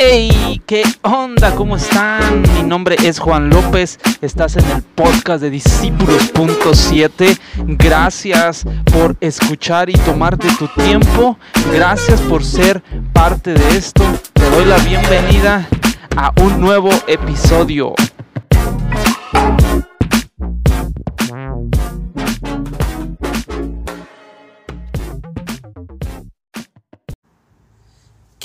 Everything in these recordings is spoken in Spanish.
Hey, ¿qué onda? ¿Cómo están? Mi nombre es Juan López. Estás en el podcast de Discípulos.7. Gracias por escuchar y tomarte tu tiempo. Gracias por ser parte de esto. Te doy la bienvenida a un nuevo episodio.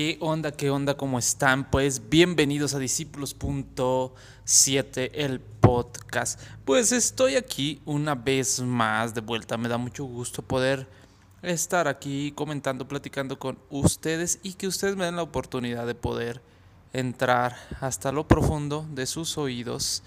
¿Qué onda? ¿Qué onda? ¿Cómo están? Pues bienvenidos a Discípulos.7, el podcast. Pues estoy aquí una vez más de vuelta. Me da mucho gusto poder estar aquí comentando, platicando con ustedes y que ustedes me den la oportunidad de poder entrar hasta lo profundo de sus oídos.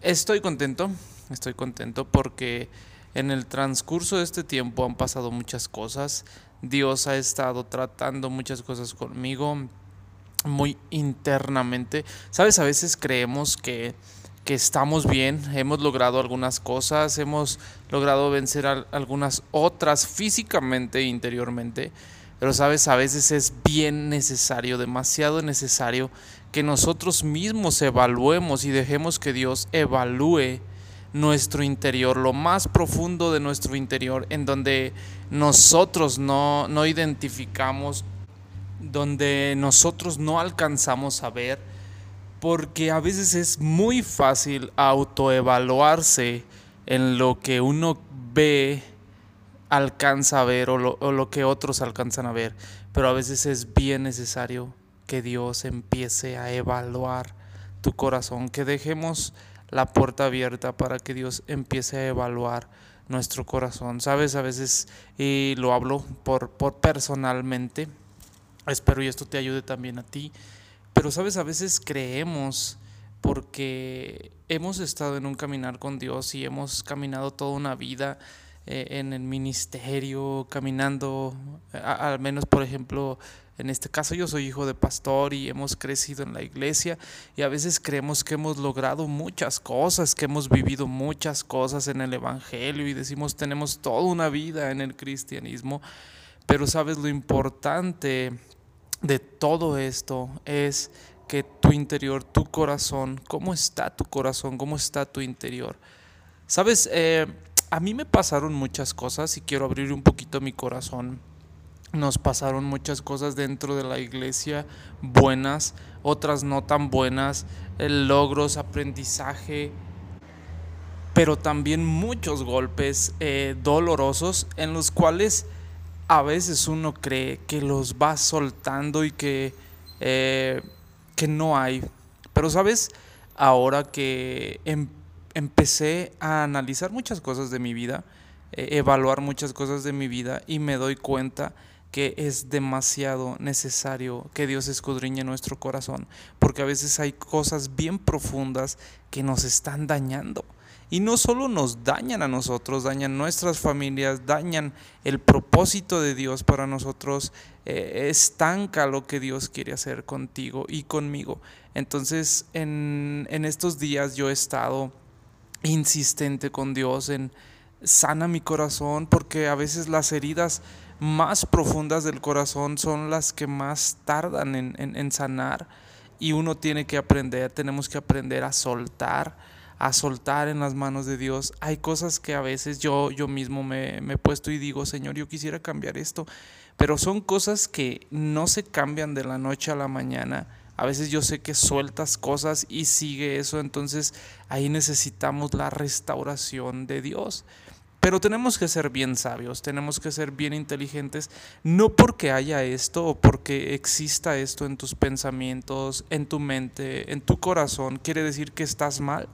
Estoy contento, estoy contento porque en el transcurso de este tiempo han pasado muchas cosas. Dios ha estado tratando muchas cosas conmigo muy internamente. Sabes, a veces creemos que, que estamos bien, hemos logrado algunas cosas, hemos logrado vencer algunas otras físicamente e interiormente, pero sabes, a veces es bien necesario, demasiado necesario que nosotros mismos evaluemos y dejemos que Dios evalúe nuestro interior, lo más profundo de nuestro interior, en donde nosotros no, no identificamos, donde nosotros no alcanzamos a ver, porque a veces es muy fácil autoevaluarse en lo que uno ve, alcanza a ver o lo, o lo que otros alcanzan a ver, pero a veces es bien necesario que Dios empiece a evaluar tu corazón, que dejemos la puerta abierta para que Dios empiece a evaluar nuestro corazón. Sabes, a veces, y lo hablo por, por personalmente, espero y esto te ayude también a ti, pero sabes, a veces creemos porque hemos estado en un caminar con Dios y hemos caminado toda una vida eh, en el ministerio, caminando, al menos por ejemplo, en este caso yo soy hijo de pastor y hemos crecido en la iglesia y a veces creemos que hemos logrado muchas cosas, que hemos vivido muchas cosas en el Evangelio y decimos tenemos toda una vida en el cristianismo, pero sabes lo importante de todo esto es que tu interior, tu corazón, cómo está tu corazón, cómo está tu interior. Sabes, eh, a mí me pasaron muchas cosas y quiero abrir un poquito mi corazón nos pasaron muchas cosas dentro de la iglesia, buenas, otras no tan buenas, logros, aprendizaje, pero también muchos golpes eh, dolorosos en los cuales a veces uno cree que los va soltando y que, eh, que no hay. Pero sabes, ahora que em, empecé a analizar muchas cosas de mi vida, eh, evaluar muchas cosas de mi vida y me doy cuenta que es demasiado necesario que Dios escudriñe nuestro corazón, porque a veces hay cosas bien profundas que nos están dañando. Y no solo nos dañan a nosotros, dañan nuestras familias, dañan el propósito de Dios para nosotros, eh, estanca lo que Dios quiere hacer contigo y conmigo. Entonces, en, en estos días yo he estado insistente con Dios en sana mi corazón, porque a veces las heridas más profundas del corazón son las que más tardan en, sanar y uno tiene que aprender, tenemos que aprender a soltar, a soltar en las manos de Dios. Hay cosas que a veces yo, yo mismo me, me he puesto y digo, Señor, yo quisiera cambiar esto, pero son cosas que no se cambian de la noche a la mañana. A veces yo sé que sueltas cosas y sigue eso, entonces ahí necesitamos la restauración de Dios. Pero tenemos que ser bien sabios, tenemos que ser bien inteligentes, no porque haya esto o porque exista esto en tus pensamientos, en tu mente, en tu corazón, quiere decir que estás mal.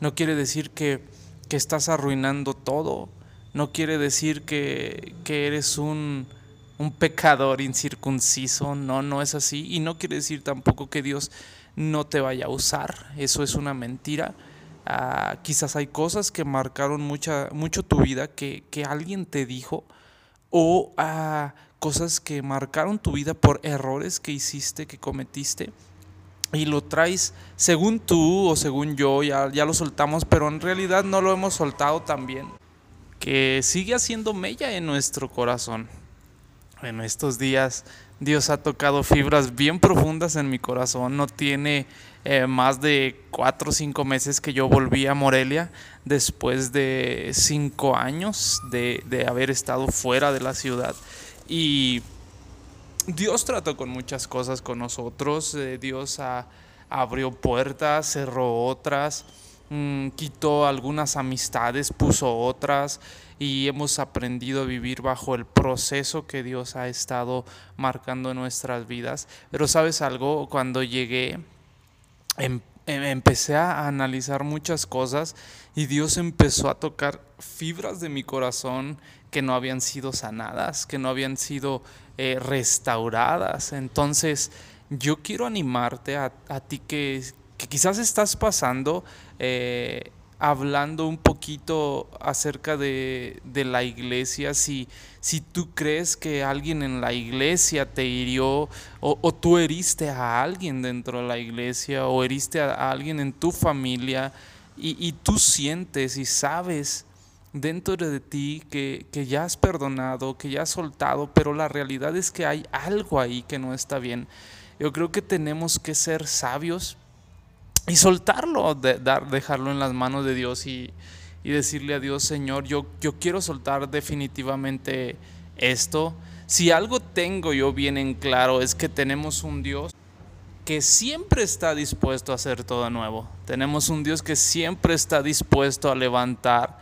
No quiere decir que, que estás arruinando todo. No quiere decir que, que eres un, un pecador incircunciso. No, no es así. Y no quiere decir tampoco que Dios no te vaya a usar. Eso es una mentira Ah, quizás hay cosas que marcaron mucha, mucho tu vida que, alguien te dijo o uh, cosas que marcaron tu vida por errores que hiciste, que cometiste y lo traes según tú o según yo, ya, ya lo soltamos, pero en realidad no lo hemos soltado también, que sigue haciendo mella en nuestro corazón. En estos días Dios ha tocado fibras bien profundas en mi corazón. No tiene eh, más de cuatro o cinco meses que yo volví a Morelia después de cinco años de, de haber estado fuera de la ciudad. Y Dios trató con muchas cosas con nosotros. Eh, Dios abrió puertas, cerró otras, mm, quitó algunas amistades, puso otras y hemos aprendido a vivir bajo el proceso que Dios ha estado marcando en nuestras vidas. Pero sabes algo, cuando llegué, em, em, empecé a analizar muchas cosas y Dios empezó a tocar fibras de mi corazón que no habían sido sanadas, que no habían sido eh, restauradas. Entonces, yo quiero animarte a, ti que, quizás estás pasando eh, hablando un poquito acerca de, la iglesia, si, si tú crees que alguien en la iglesia te hirió o, tú heriste a alguien dentro de la iglesia o heriste a, alguien en tu familia y, y tú sientes y sabes dentro de ti que, ya has perdonado, que ya has soltado, pero la realidad es que hay algo ahí que no está bien. Yo creo que tenemos que ser sabios y soltarlo, dar, dejarlo en las manos de Dios y, decirle a Dios, Señor, yo, yo quiero soltar definitivamente esto. Si algo tengo yo bien en claro es que tenemos un Dios que siempre está dispuesto a hacer todo nuevo. Tenemos un Dios que siempre está dispuesto a levantar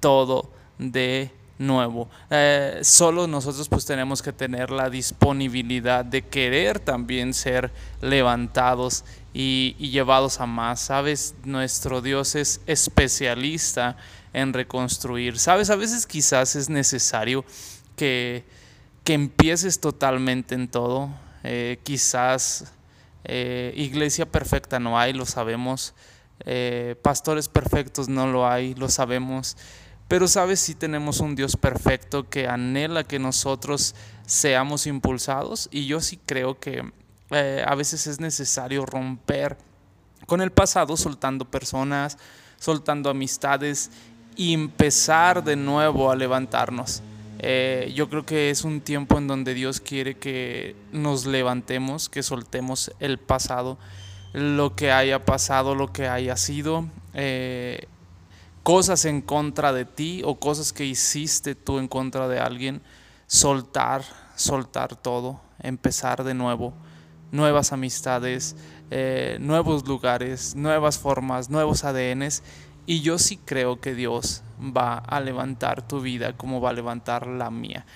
todo de nuevo. Eh, solo nosotros pues tenemos que tener la disponibilidad de querer también ser levantados y, llevados a más. Sabes, nuestro Dios es especialista en reconstruir. Sabes, a veces quizás es necesario que, que empieces totalmente en todo. Eh, quizás eh, iglesia perfecta no hay, lo sabemos. pastores perfectos no lo hay, lo sabemos. Pero sabes, si tenemos un Dios perfecto que anhela que nosotros seamos impulsados y yo sí creo que eh, a veces es necesario romper con el pasado soltando personas, soltando amistades y empezar de nuevo a levantarnos. Eh, yo creo que es un tiempo en donde Dios quiere que nos levantemos, que soltemos el pasado, lo que haya pasado, lo que haya sido. Eh, cosas en contra de ti o cosas que hiciste tú en contra de alguien, soltar, soltar todo, empezar de nuevo, nuevas amistades, eh, nuevos lugares, nuevas formas, nuevos ADNs. Y yo sí creo que Dios va a levantar tu vida como va a levantar la mía.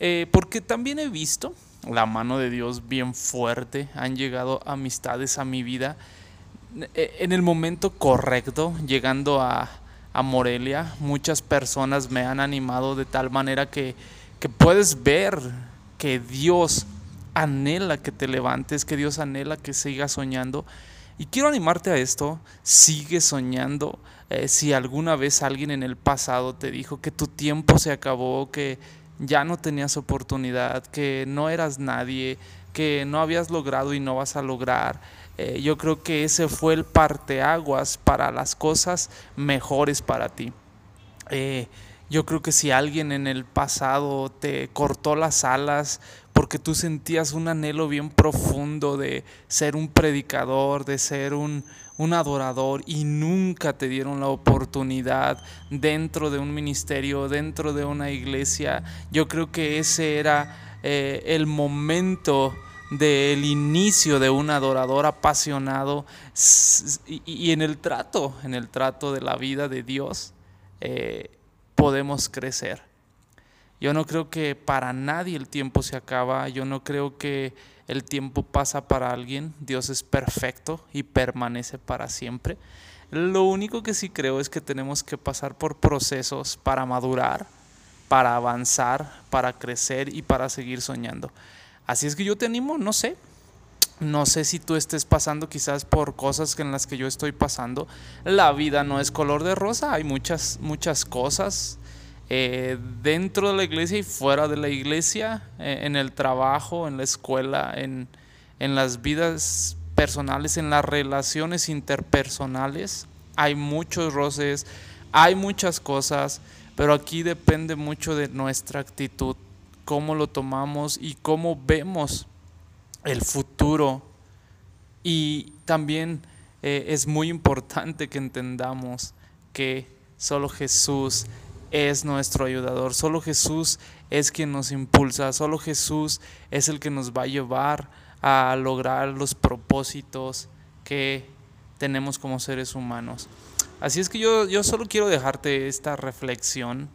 Eh, porque también he visto la mano de Dios bien fuerte. Han llegado amistades a mi vida eh, en el momento correcto, llegando a, a Morelia. Muchas personas me han animado de tal manera que, que puedes ver que Dios anhela que te levantes, que Dios anhela que sigas soñando. Y quiero animarte a esto, sigue soñando. Eh, si alguna vez alguien en el pasado te dijo que tu tiempo se acabó, que ya no tenías oportunidad, que no eras nadie, que no habías logrado y no vas a lograr, eh, yo creo que ese fue el parteaguas para las cosas mejores para ti. Eh, yo creo que si alguien en el pasado te cortó las alas porque tú sentías un anhelo bien profundo de ser un predicador, de ser un, un adorador y nunca te dieron la oportunidad dentro de un ministerio, dentro de una iglesia, yo creo que ese era eh, el momento del inicio de un adorador apasionado y, en el trato, en el trato de la vida de Dios, eh, podemos crecer. Yo no creo que para nadie el tiempo se acaba, yo no creo que el tiempo pasa para alguien, Dios es perfecto y permanece para siempre. Lo único que sí creo es que tenemos que pasar por procesos para madurar, para avanzar, para crecer y para seguir soñando. Así es que yo te animo, no sé, no sé si tú estés pasando quizás por cosas en las que yo estoy pasando. La vida no es color de rosa, hay muchas, muchas cosas eh, dentro de la iglesia y fuera de la iglesia, eh, en el trabajo, en la escuela, en, en las vidas personales, en las relaciones interpersonales. Hay muchos roces, hay muchas cosas, pero aquí depende mucho de nuestra actitud cómo lo tomamos y cómo vemos el futuro. Y también eh, es muy importante que entendamos que solo Jesús es nuestro ayudador, solo Jesús es quien nos impulsa, solo Jesús es el que nos va a llevar a lograr los propósitos que tenemos como seres humanos. Así es que yo, yo solo quiero dejarte esta reflexión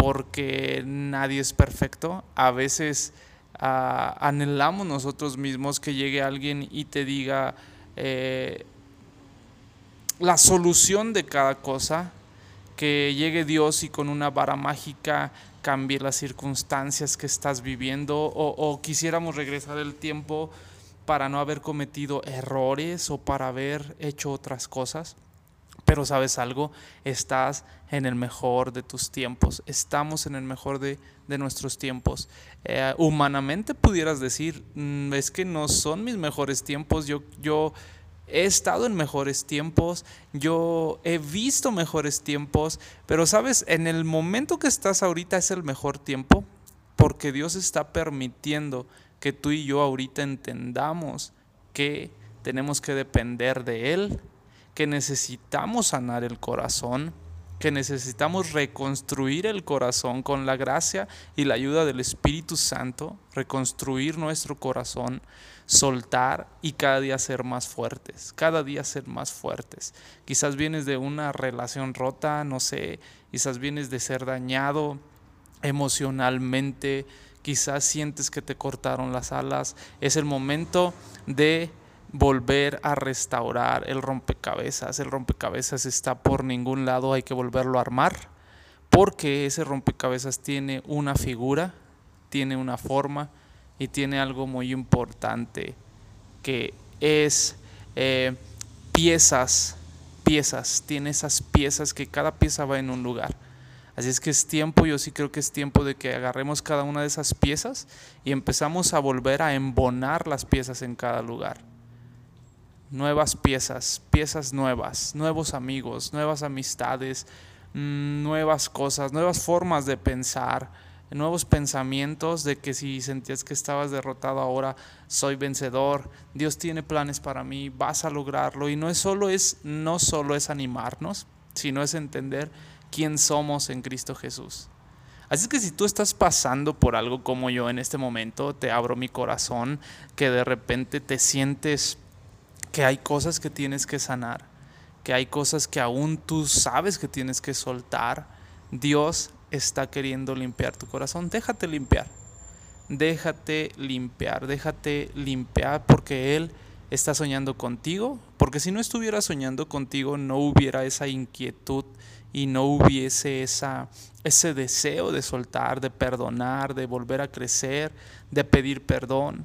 porque nadie es perfecto. A veces ah, anhelamos nosotros mismos que llegue alguien y te diga eh, la solución de cada cosa, que llegue Dios y con una vara mágica cambie las circunstancias que estás viviendo o, o quisiéramos regresar el tiempo para no haber cometido errores o para haber hecho otras cosas. Pero sabes algo, estás en el mejor de tus tiempos, estamos en el mejor de, nuestros tiempos. Eh, humanamente pudieras decir, mm, es que no son mis mejores tiempos, yo, yo he estado en mejores tiempos, yo he visto mejores tiempos, pero sabes, en el momento que estás ahorita es el mejor tiempo porque Dios está permitiendo que tú y yo ahorita entendamos que tenemos que depender de Él que necesitamos sanar el corazón, que necesitamos reconstruir el corazón con la gracia y la ayuda del Espíritu Santo, reconstruir nuestro corazón, soltar y cada día ser más fuertes, cada día ser más fuertes. Quizás vienes de una relación rota, no sé, quizás vienes de ser dañado emocionalmente, quizás sientes que te cortaron las alas. Es el momento de volver a restaurar el rompecabezas. El rompecabezas está por ningún lado, hay que volverlo a armar, porque ese rompecabezas tiene una figura, tiene una forma y tiene algo muy importante, que es eh, piezas, piezas, tiene esas piezas que cada pieza va en un lugar. Así es que es tiempo, yo sí creo que es tiempo de que agarremos cada una de esas piezas y empezamos a volver a embonar las piezas en cada lugar nuevas piezas, piezas nuevas, nuevos amigos, nuevas amistades, mm, nuevas cosas, nuevas formas de pensar, nuevos pensamientos de que si sentías que estabas derrotado ahora soy vencedor, Dios tiene planes para mí, vas a lograrlo y no es solo es no solo es animarnos, sino es entender quién somos en Cristo Jesús. Así que si tú estás pasando por algo como yo en este momento, te abro mi corazón, que de repente te sientes que hay cosas que tienes que sanar, que hay cosas que aún tú sabes que tienes que soltar. Dios está queriendo limpiar tu corazón. Déjate limpiar. Déjate limpiar, déjate limpiar porque Él está soñando contigo. Porque si no estuviera soñando contigo no hubiera esa inquietud y no hubiese esa, ese deseo de soltar, de perdonar, de volver a crecer, de pedir perdón.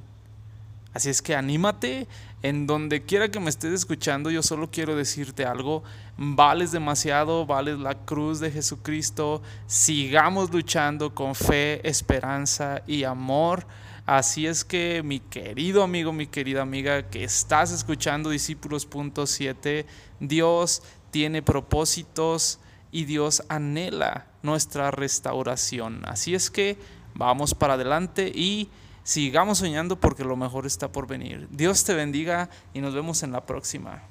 Así es que anímate, en donde quiera que me estés escuchando, yo solo quiero decirte algo, vales demasiado, vales la cruz de Jesucristo, sigamos luchando con fe, esperanza y amor. Así es que mi querido amigo, mi querida amiga que estás escuchando Discípulos.7, Dios tiene propósitos y Dios anhela nuestra restauración. Así es que vamos para adelante y sigamos soñando porque lo mejor está por venir. Dios te bendiga y nos vemos en la próxima.